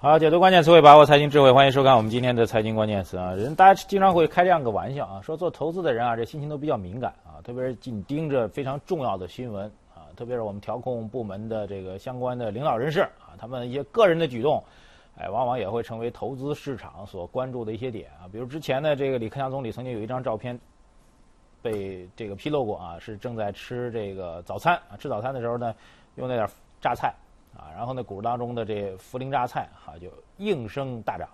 好，解读关键词汇，把握财经智慧，欢迎收看我们今天的财经关键词啊。人大家经常会开这样个玩笑啊，说做投资的人啊，这心情都比较敏感啊，特别是紧盯着非常重要的新闻啊，特别是我们调控部门的这个相关的领导人士啊，他们一些个人的举动，哎，往往也会成为投资市场所关注的一些点啊。比如之前呢，这个李克强总理曾经有一张照片被这个披露过啊，是正在吃这个早餐啊，吃早餐的时候呢，用那点榨菜。啊，然后呢，股市当中的这涪陵榨菜哈就应声大涨，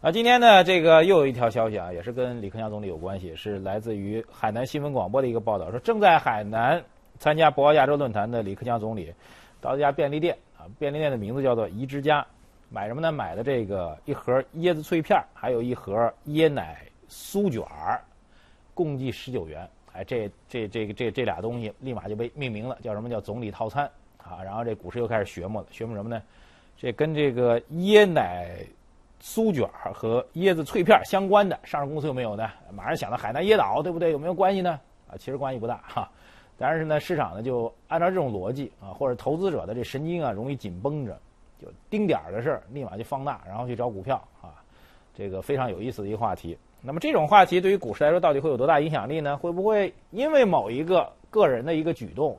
啊，今天呢，这个又有一条消息啊，也是跟李克强总理有关系，是来自于海南新闻广播的一个报道，说正在海南参加博鳌亚洲论坛的李克强总理，到一家便利店啊，便利店的名字叫做宜之家，买什么呢？买的这个一盒椰子脆片，还有一盒椰奶酥卷儿，共计十九元，哎，这这这个这这俩东西立马就被命名了，叫什么叫总理套餐。啊，然后这股市又开始学摸了，学摸什么呢？这跟这个椰奶酥卷和椰子脆片相关的上市公司有没有呢？马上想到海南椰岛，对不对？有没有关系呢？啊，其实关系不大哈。但是呢，市场呢就按照这种逻辑啊，或者投资者的这神经啊容易紧绷着，就丁点儿的事儿立马就放大，然后去找股票啊，这个非常有意思的一个话题。那么这种话题对于股市来说到底会有多大影响力呢？会不会因为某一个个人的一个举动？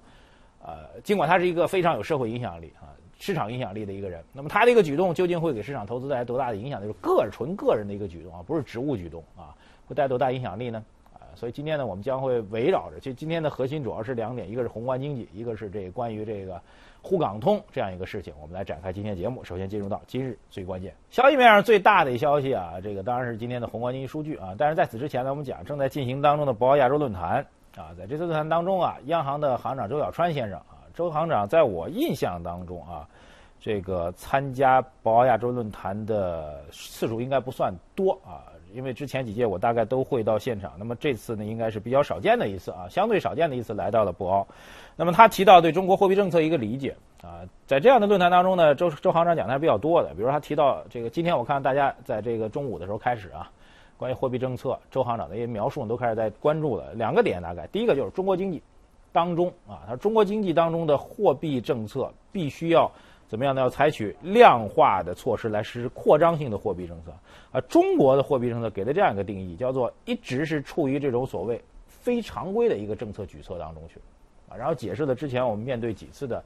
呃，尽管他是一个非常有社会影响力啊、市场影响力的一个人，那么他的一个举动究竟会给市场投资带来多大的影响？就是个纯个人的一个举动啊，不是职务举动啊，会带多大影响力呢？啊，所以今天呢，我们将会围绕着，其实今天的核心主要是两点，一个是宏观经济，一个是这关于这个沪港通这样一个事情，我们来展开今天节目。首先进入到今日最关键消息面上最大的消息啊，这个当然是今天的宏观经济数据啊，但是在此之前呢，我们讲正在进行当中的博鳌亚洲论坛。啊，在这次论坛当中啊，央行的行长周小川先生啊，周行长在我印象当中啊，这个参加博鳌亚洲论坛的次数应该不算多啊，因为之前几届我大概都会到现场，那么这次呢，应该是比较少见的一次啊，相对少见的一次来到了博鳌。那么他提到对中国货币政策一个理解啊，在这样的论坛当中呢，周周行长讲的还是比较多的，比如他提到这个，今天我看大家在这个中午的时候开始啊。关于货币政策，周行长的一些描述我们都开始在关注了。两个点大概，第一个就是中国经济当中啊，他说中国经济当中的货币政策必须要怎么样呢？要采取量化的措施来实施扩张性的货币政策啊。中国的货币政策给的这样一个定义，叫做一直是处于这种所谓非常规的一个政策举措当中去啊。然后解释了之前我们面对几次的。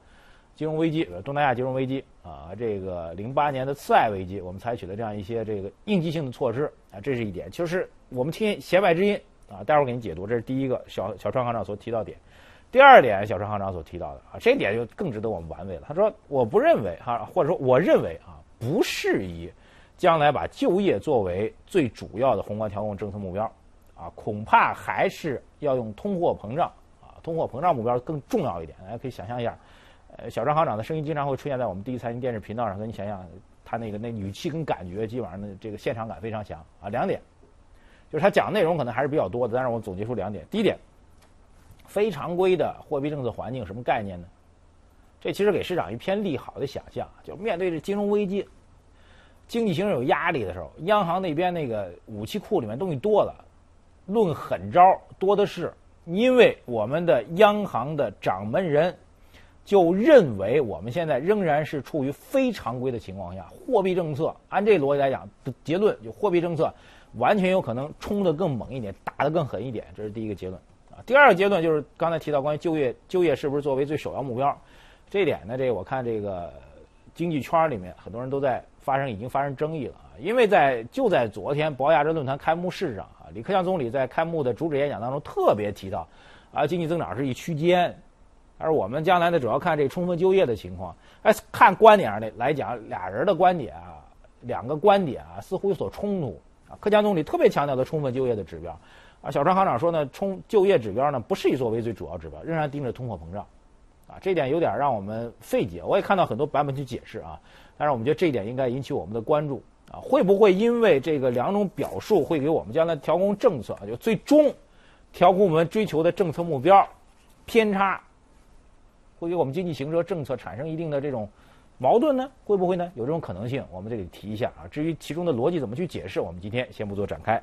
金融危机，东南亚金融危机啊，这个零八年的次贷危机，我们采取了这样一些这个应急性的措施啊，这是一点。就是我们听弦外之音啊，待会儿给你解读，这是第一个小小川行长所提到点。第二点，小川行长所提到的啊，这一点就更值得我们玩味了。他说：“我不认为哈，或者说我认为啊，不适宜将来把就业作为最主要的宏观调控政策目标啊，恐怕还是要用通货膨胀啊，通货膨胀目标更重要一点。大家可以想象一下。”呃，小张行长的声音经常会出现在我们第一财经电视频道上，跟你想想，他那个那语气跟感觉，基本上的这个现场感非常强啊。两点，就是他讲内容可能还是比较多的，但是我总结出两点。第一点，非常规的货币政策环境什么概念呢？这其实给市场一片利好的想象，就面对着金融危机、经济形势有压力的时候，央行那边那个武器库里面东西多了，论狠招多的是，因为我们的央行的掌门人。就认为我们现在仍然是处于非常规的情况下，货币政策按这逻辑来讲的结论，就货币政策完全有可能冲得更猛一点，打得更狠一点，这是第一个结论啊。第二个结论就是刚才提到关于就业，就业是不是作为最首要目标？这一点呢，这我看这个经济圈里面很多人都在发生，已经发生争议了啊。因为在就在昨天博鳌亚洲论坛开幕式上啊，李克强总理在开幕的主旨演讲当中特别提到，啊，经济增长是一区间。而我们将来呢，主要看这充分就业的情况。哎，看观点上来来讲，俩人的观点啊，两个观点啊，似乎有所冲突啊。克强总理特别强调的充分就业的指标，啊，小川行长说呢，充就业指标呢不是以作为最主要指标，仍然盯着通货膨胀，啊，这点有点让我们费解。我也看到很多版本去解释啊，但是我们觉得这一点应该引起我们的关注啊，会不会因为这个两种表述会给我们将来调控政策，就最终调控我们追求的政策目标偏差？会给我们经济形势政策产生一定的这种矛盾呢？会不会呢？有这种可能性，我们这里提一下啊。至于其中的逻辑怎么去解释，我们今天先不做展开。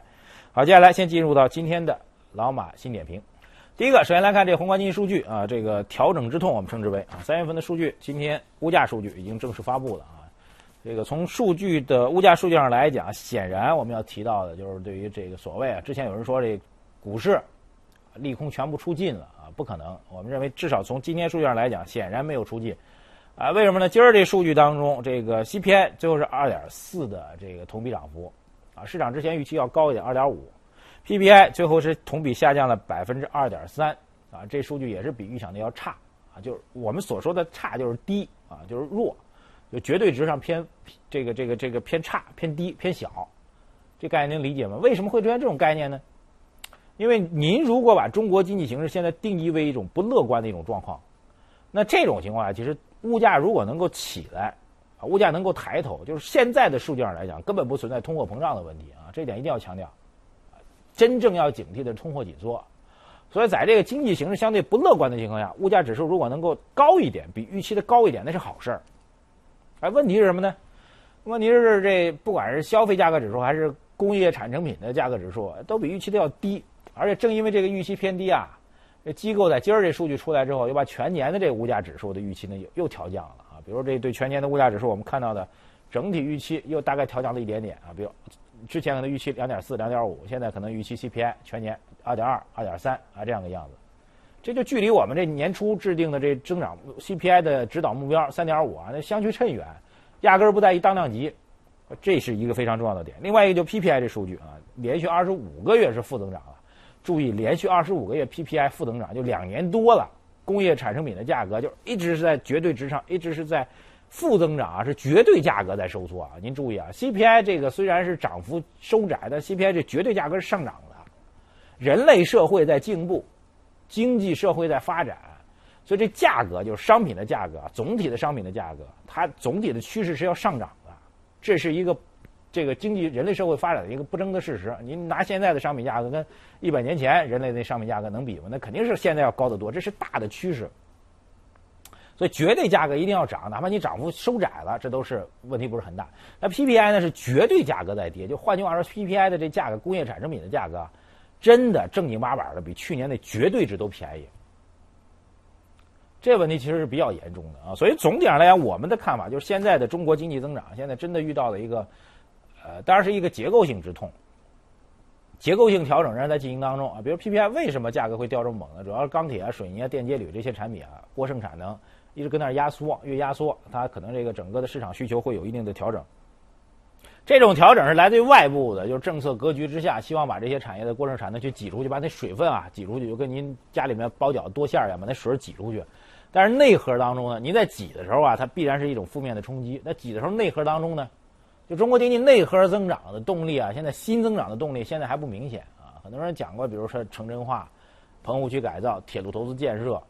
好，接下来先进入到今天的老马新点评。第一个，首先来看这宏观经济数据啊，这个调整之痛我们称之为啊，三月份的数据，今天物价数据已经正式发布了啊。这个从数据的物价数据上来讲，显然我们要提到的就是对于这个所谓啊，之前有人说这股市利空全部出尽了啊，不可能。我们认为至少从今天数据上来讲，显然没有出尽啊。为什么呢？今儿这数据当中，这个 CPI 最后是二点四的这个同比涨幅啊，市场之前预期要高一点，二点五。PPI 最后是同比下降了百分之二点三啊，这数据也是比预想的要差啊，就是我们所说的差就是低啊，就是弱，就绝对值上偏这个这个这个偏差偏低偏小，这概念能理解吗？为什么会出现这种概念呢？因为您如果把中国经济形势现在定义为一种不乐观的一种状况，那这种情况下，其实物价如果能够起来，物价能够抬头，就是现在的数据上来讲，根本不存在通货膨胀的问题啊，这点一定要强调。真正要警惕的是通货紧缩，所以在这个经济形势相对不乐观的情况下，物价指数如果能够高一点，比预期的高一点，那是好事儿。哎，问题是什么呢？问题是这不管是消费价格指数还是工业产成品的价格指数，都比预期的要低。而且正因为这个预期偏低啊，这机构在今儿这数据出来之后，又把全年的这个物价指数的预期呢又又调降了啊。比如这对全年的物价指数，我们看到的整体预期又大概调降了一点点啊。比如。之前可能预期两点四、两点五，现在可能预期 CPI 全年二点二、二点三啊这样的样子，这就距离我们这年初制定的这增长 CPI 的指导目标三点五啊，那相距甚远，压根儿不在一当量级，这是一个非常重要的点。另外一个就 PPI 这数据啊，连续二十五个月是负增长了，注意连续二十五个月 PPI 负增长就两年多了，工业产生品的价格就一直是在绝对值上，一直是在。负增长啊，是绝对价格在收缩啊！您注意啊，CPI 这个虽然是涨幅收窄，但 CPI 这绝对价格是上涨的。人类社会在进步，经济社会在发展，所以这价格就是商品的价格，总体的商品的价格，它总体的趋势是要上涨的。这是一个这个经济人类社会发展的一个不争的事实。您拿现在的商品价格跟一百年前人类的商品价格能比吗？那肯定是现在要高得多，这是大的趋势。所以绝对价格一定要涨，哪怕你涨幅收窄了，这都是问题不是很大。那 PPI 呢是绝对价格在跌，就换句话说，PPI 的这价格，工业产生品的价格，真的正经八百的比去年的绝对值都便宜。这问题其实是比较严重的啊。所以总体上来讲，我们的看法就是，现在的中国经济增长现在真的遇到了一个，呃，当然是一个结构性之痛。结构性调整仍然在进行当中啊。比如 PPI 为什么价格会掉这么猛呢？主要是钢铁啊、水泥啊、电解铝这些产品啊过剩产能。一直跟那儿压缩，越压缩，它可能这个整个的市场需求会有一定的调整。这种调整是来自于外部的，就是政策格局之下，希望把这些产业的过剩产能去挤出去，把那水分啊挤出去，就跟您家里面包饺子剁馅儿一样，把那水挤出去。但是内核当中呢，您在挤的时候啊，它必然是一种负面的冲击。那挤的时候，内核当中呢，中国经济内核增长的动力啊，现在新增长的动力现在还不明显啊。很多人讲过，比如说城镇化、棚户区改造、铁路投资建设。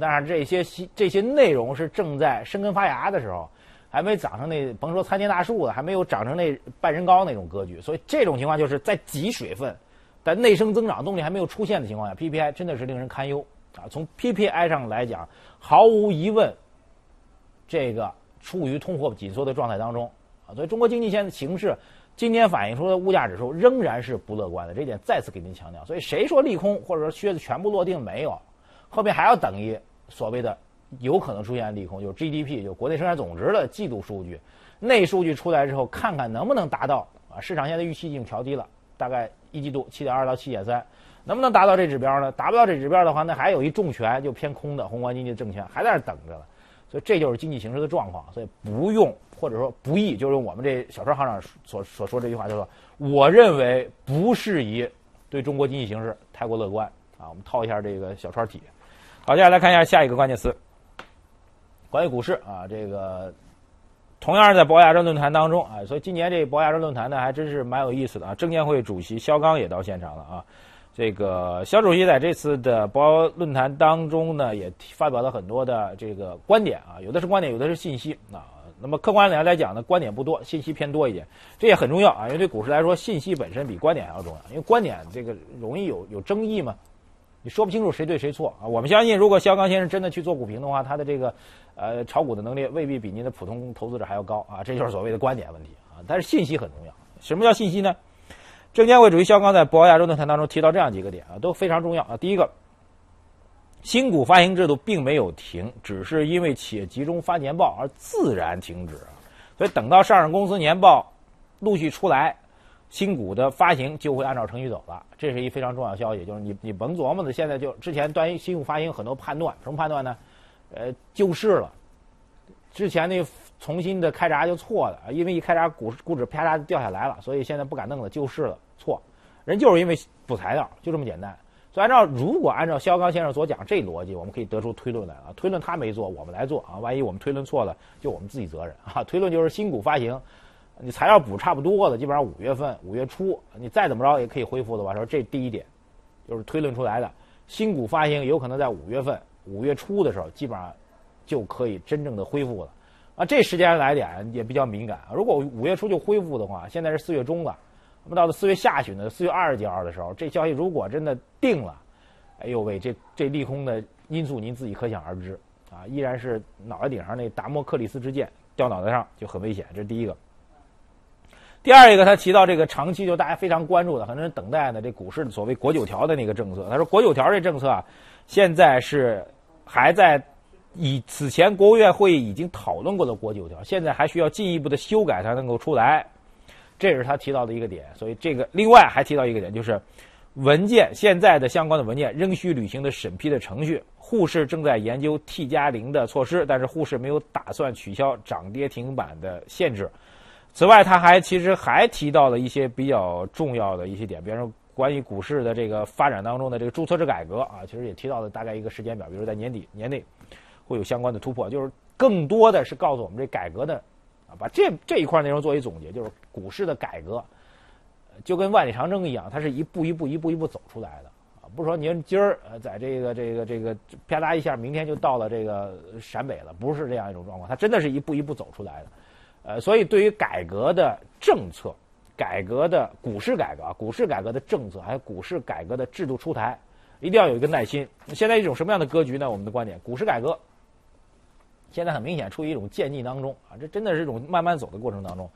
但是这些新这些内容是正在生根发芽的时候，还没长成那甭说参天大树了，还没有长成那半人高那种格局。所以这种情况就是在挤水分，在内生增长动力还没有出现的情况下，PPI 真的是令人堪忧啊！从 PPI 上来讲，毫无疑问，这个处于通货紧缩的状态当中啊。所以中国经济现在形势今天反映出的物价指数仍然是不乐观的，这点再次给您强调。所以谁说利空或者说靴子全部落定没有？后面还要等一所谓的有可能出现利空，就是 GDP，就国内生产总值的季度数据，那数据出来之后，看看能不能达到啊？市场现在预期已经调低了，大概一季度七点二到七点三，能不能达到这指标呢？达不到这指标的话，那还有一重拳就偏空的宏观经济的政权还在那等着了。所以这就是经济形势的状况，所以不用或者说不易，就是我们这小川行长所所说这句话，就说我认为不适宜对中国经济形势太过乐观啊。我们套一下这个小川体。好，接下来看一下下一个关键词，关于股市啊，这个同样是在博亚洲论坛当中啊，所以今年这博亚洲论坛呢还真是蛮有意思的啊。证监会主席肖钢也到现场了啊，这个肖主席在这次的博鳌论坛当中呢，也发表了很多的这个观点啊，有的是观点，有的是信息啊。那么客观来来讲呢，观点不多，信息偏多一点，这也很重要啊，因为对股市来说，信息本身比观点还要重要，因为观点这个容易有有争议嘛。你说不清楚谁对谁错啊！我们相信，如果肖钢先生真的去做股评的话，他的这个呃炒股的能力未必比您的普通投资者还要高啊！这就是所谓的观点问题啊！但是信息很重要。什么叫信息呢？证监会主席肖钢在博鳌亚洲论坛当中提到这样几个点啊，都非常重要啊。第一个，新股发行制度并没有停，只是因为企业集中发年报而自然停止。所以等到上市公司年报陆续出来，新股的发行就会按照程序走了。这是一非常重要的消息，就是你你甭琢磨的，现在就之前关于新股发行很多判断，什么判断呢？呃，救市了。之前那重新的开闸就错了，因为一开闸股股指啪嚓掉下来了，所以现在不敢弄了，救市了，错。人就是因为补材料，就这么简单。所以按照如果按照肖刚先生所讲这逻辑，我们可以得出推论来了。推论他没做，我们来做啊。万一我们推论错了，就我们自己责任啊。推论就是新股发行，你材料补差不多的，基本上五月份五月初，你再怎么着也可以恢复的吧？说这第一点，就是推论出来的新股发行有可能在五月份五月初的时候，基本上就可以真正的恢复了。啊，这时间来点也比较敏感。如果五月初就恢复的话，现在是四月中了。那么到了四月下旬呢四月二十几号的时候，这消息如果真的定了，哎呦喂，这这利空的因素您自己可想而知啊！依然是脑袋顶上那达摩克里斯之剑掉脑袋上就很危险，这是第一个。第二一个，他提到这个长期就大家非常关注的，很多人等待的这股市所谓国九条的那个政策。他说国九条这政策啊，现在是还在以此前国务院会议已经讨论过的国九条，现在还需要进一步的修改才能够出来。这也是他提到的一个点，所以这个另外还提到一个点，就是文件现在的相关的文件仍需履行的审批的程序。沪市正在研究 T 加零的措施，但是沪市没有打算取消涨跌停板的限制。此外，他还其实还提到了一些比较重要的一些点，比方说关于股市的这个发展当中的这个注册制改革啊，其实也提到了大概一个时间表，比如在年底年内会有相关的突破，就是更多的是告诉我们这改革的啊。把这这一块内容作为总结，就是股市的改革，就跟万里长征一样，它是一步一步、一步一步走出来的啊！不是说您今儿呃在这个这个这个啪嗒一下，明天就到了这个陕北了，不是这样一种状况，它真的是一步一步走出来的。呃，所以对于改革的政策、改革的股市改革、股市改革的政策，还有股市改革的制度出台，一定要有一个耐心。现在一种什么样的格局呢？我们的观点，股市改革。现在很明显处于一种渐进当中啊，这真的是一种慢慢走的过程当中。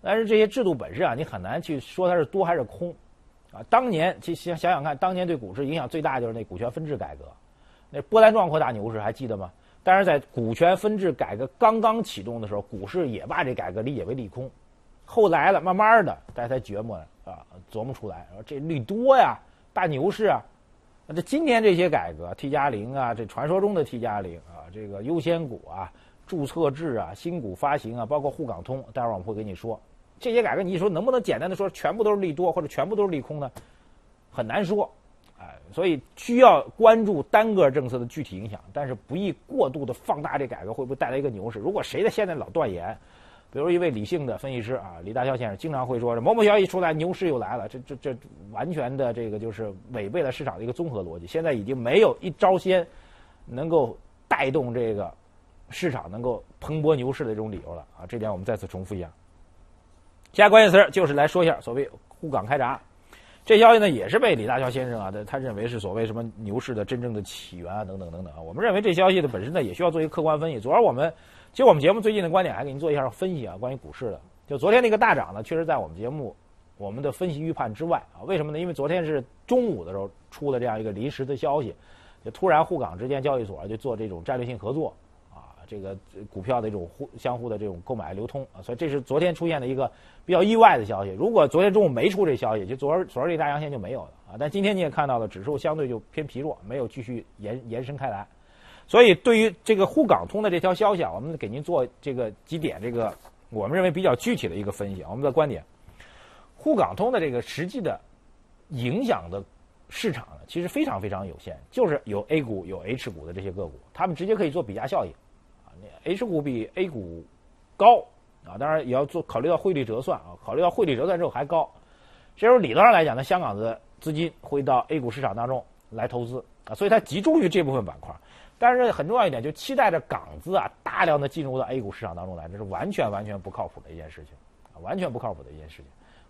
但是这些制度本身啊，你很难去说它是多还是空啊。当年其实想想看，当年对股市影响最大就是那股权分置改革，那波澜壮阔大牛市还记得吗？但是在股权分置改革刚刚启动的时候，股市也把这改革理解为利空。后来了，慢慢的大家才琢磨啊，琢磨出来说这利多呀，大牛市啊。那这今天这些改革，T 加零啊，这传说中的 T 加零啊，这个优先股啊，注册制啊，新股发行啊，包括沪港通，待会儿我们会跟你说，这些改革，你一说能不能简单的说全部都是利多，或者全部都是利空呢？很难说，哎，所以需要关注单个政策的具体影响，但是不宜过度的放大这改革会不会带来一个牛市。如果谁的现在老断言。比如一位理性的分析师啊，李大霄先生经常会说：“这某某消息出来，牛市又来了。”这这这完全的这个就是违背了市场的一个综合逻辑。现在已经没有一招鲜能够带动这个市场能够蓬勃牛市的这种理由了啊！这点我们再次重复一下。下关键词就是来说一下所谓沪港开闸，这消息呢也是被李大霄先生啊，他他认为是所谓什么牛市的真正的起源啊等等等等啊。我们认为这消息的本身呢也需要做一个客观分析。昨儿我们。其实我们节目最近的观点还给您做一下分析啊，关于股市的。就昨天那个大涨呢，确实在我们节目我们的分析预判之外啊。为什么呢？因为昨天是中午的时候出了这样一个临时的消息，就突然沪港之间交易所就做这种战略性合作，这个股票的这种互相互的这种购买流通啊，所以这是昨天出现的一个比较意外的消息。如果昨天中午没出这消息，就昨儿昨儿这大阳线就没有了啊。但今天你也看到了，指数相对就偏疲弱，没有继续延延伸开来。所以，对于这个沪港通的这条消息啊，我们给您做这个几点这个我们认为比较具体的一个分析。我们的观点，沪港通的这个实际的影响的市场呢，其实非常非常有限，就是有 A 股有 H 股的这些个股，他们直接可以做比价效应。H 股比 A 股高啊，当然也要做考虑到汇率折算啊，考虑到汇率折算之后还高。这时候理论上来讲呢，香港的资金会到 A 股市场当中来投资啊，所以它集中于这部分板块。但是很重要一点，就期待着港资啊大量的进入到 A 股市场当中来，这是完全完全不靠谱的一件事情，啊，完全不靠谱的一件事情。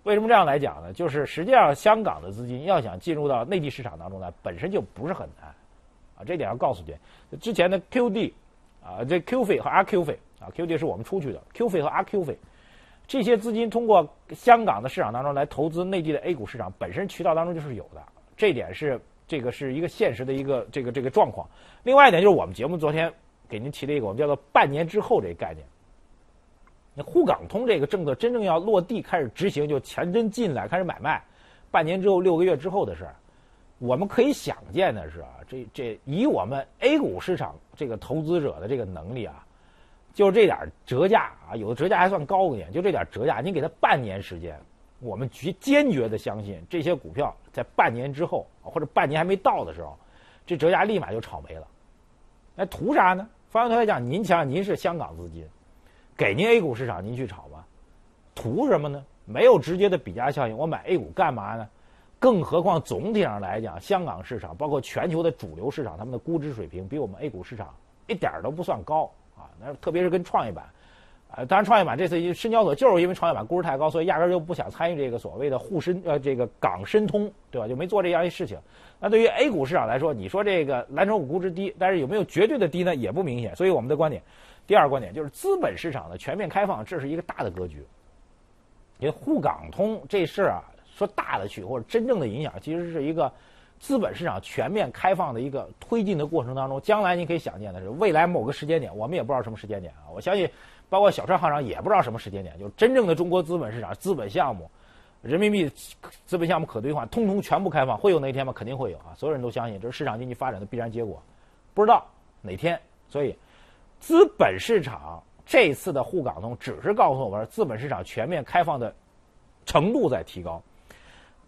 为什么这样来讲呢？就是实际上香港的资金要想进入到内地市场当中来，本身就不是很难，啊，这点要告诉您。之前的 QD 啊，这 Q 费和 RQ 费啊，QD 是我们出去的，Q 费和 RQ 费，这些资金通过香港的市场当中来投资内地的 A 股市场，本身渠道当中就是有的，这点是。这个是一个现实的一个这个这个状况。另外一点就是我们节目昨天给您提了一个我们叫做“半年之后”这个概念。那沪港通这个政策真正要落地开始执行，就钱真进来开始买卖，半年之后六个月之后的事儿。我们可以想见的是啊，这这以我们 A 股市场这个投资者的这个能力啊，就这点折价啊，有的折价还算高一点，就这点折价，你给他半年时间，我们决坚决的相信这些股票在半年之后或者半年还没到的时候，这折价立马就炒没了。那图啥呢？方向头来讲，您想想，您是香港资金，给您 A 股市场您去炒吧，图什么呢？没有直接的比价效应，我买 A 股干嘛呢？更何况总体上来讲，香港市场包括全球的主流市场，他们的估值水平比我们 A 股市场一点都不算高啊。那特别是跟创业板，啊，当然创业板这次深交所就是因为创业板估值太高，所以压根就不想参与这个所谓的沪深呃这个港深通，对吧？就没做这样一事情。那对于 A 股市场来说，你说这个蓝筹股估值低，但是有没有绝对的低呢？也不明显。所以我们的观点，第二个观点就是资本市场的全面开放，这是一个大的格局。因为沪港通这事儿啊。说大的去或者真正的影响，其实是一个资本市场全面开放的一个推进的过程当中。将来你可以想见的是，未来某个时间点，我们也不知道什么时间点啊。我相信，包括小川行长也不知道什么时间点，就是真正的中国资本市场、资本项目、人民币资本项目可兑换，通通全部开放，会有那一天吗？肯定会有啊！所有人都相信这是市场经济发展的必然结果，不知道哪天。所以，资本市场这次的沪港通只是告诉我们，资本市场全面开放的程度在提高。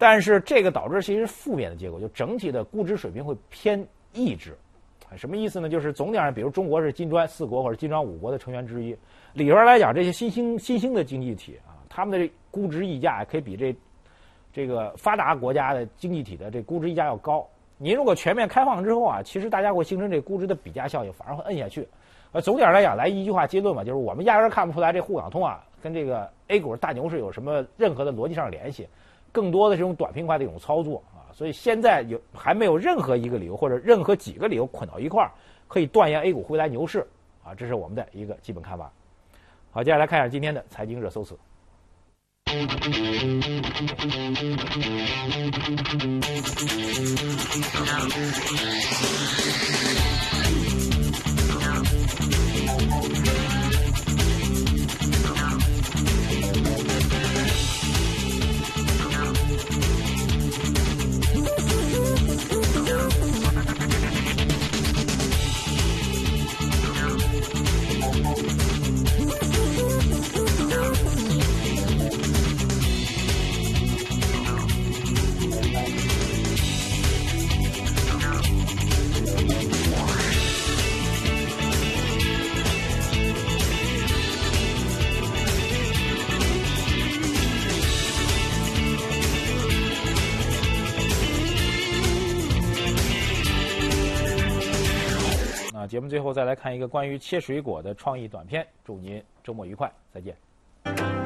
但是这个导致其实负面的结果，就整体的估值水平会偏抑制，什么意思呢？就是总体上，比如中国是金砖四国或者金砖五国的成员之一，里边来讲，这些新兴新兴的经济体啊，他们的估值溢价可以比这这个发达国家的经济体的这估值溢价要高。您如果全面开放之后啊，其实大家会形成这估值的比价效应，反而会摁下去。呃，总体上来讲，来一句话结论吧，就是我们压根看不出来这沪港通啊跟这个 A 股大牛市有什么任何的逻辑上的联系。更多的这种短平快的一种操作啊，所以现在有还没有任何一个理由或者任何几个理由捆到一块儿，可以断言 A 股会来牛市啊，这是我们的一个基本看法。好，接下来看一下今天的财经热搜词。最后再来看一个关于切水果的创意短片，祝您周末愉快，再见。